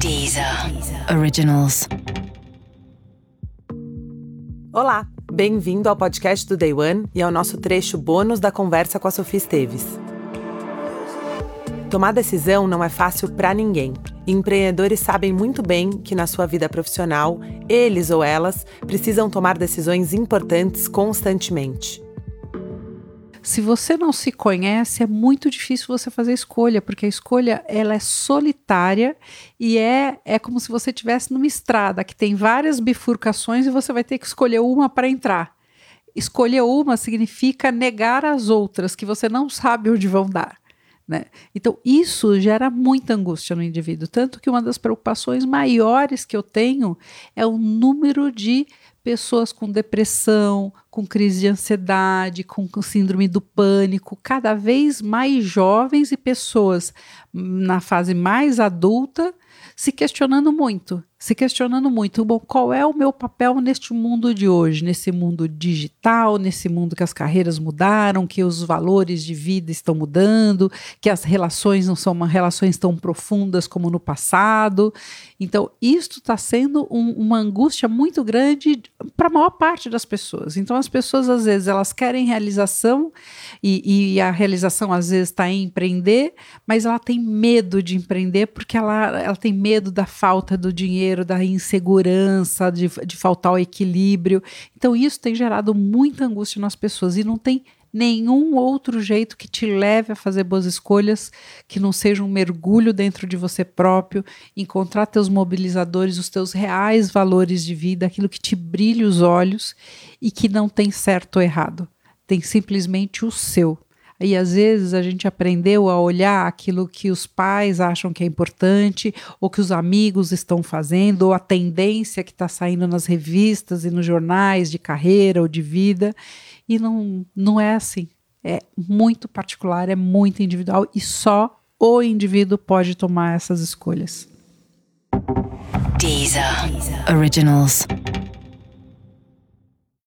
Deezer Originals. Olá, bem-vindo ao podcast do Day One e ao nosso trecho bônus da conversa com a Sofia Esteves. Tomar decisão não é fácil para ninguém. empreendedores sabem muito bem que na sua vida profissional, eles ou elas precisam tomar decisões importantes constantemente. Se você não se conhece, é muito difícil você fazer escolha, porque a escolha ela é solitária e é, é como se você estivesse numa estrada que tem várias bifurcações e você vai ter que escolher uma para entrar. Escolher uma significa negar as outras, que você não sabe onde vão dar. Né? Então, isso gera muita angústia no indivíduo. Tanto que uma das preocupações maiores que eu tenho é o número de pessoas com depressão, com crise de ansiedade, com, síndrome do pânico, cada vez mais jovens e pessoas na fase mais adulta se questionando muito se questionando muito, bom, qual é o meu papel neste mundo de hoje, nesse mundo digital, nesse mundo que as carreiras mudaram, que os valores de vida estão mudando, que as relações não são relações tão profundas como no passado. Então, isto está sendo um, uma angústia muito grande para a maior parte das pessoas. Então, as pessoas, às vezes, elas querem realização e, e a realização, às vezes, está em empreender, mas ela tem medo de empreender porque ela, ela tem medo da falta do dinheiro da insegurança, de, de faltar o equilíbrio. Então, isso tem gerado muita angústia nas pessoas e não tem nenhum outro jeito que te leve a fazer boas escolhas que não seja um mergulho dentro de você próprio, encontrar teus mobilizadores, os teus reais valores de vida, aquilo que te brilha os olhos e que não tem certo ou errado. Tem simplesmente o seu. E às vezes a gente aprendeu a olhar aquilo que os pais acham que é importante, ou que os amigos estão fazendo, ou a tendência que está saindo nas revistas e nos jornais de carreira ou de vida, e não, não é assim. É muito particular, é muito individual e só o indivíduo pode tomar essas escolhas. Deezer. Originals.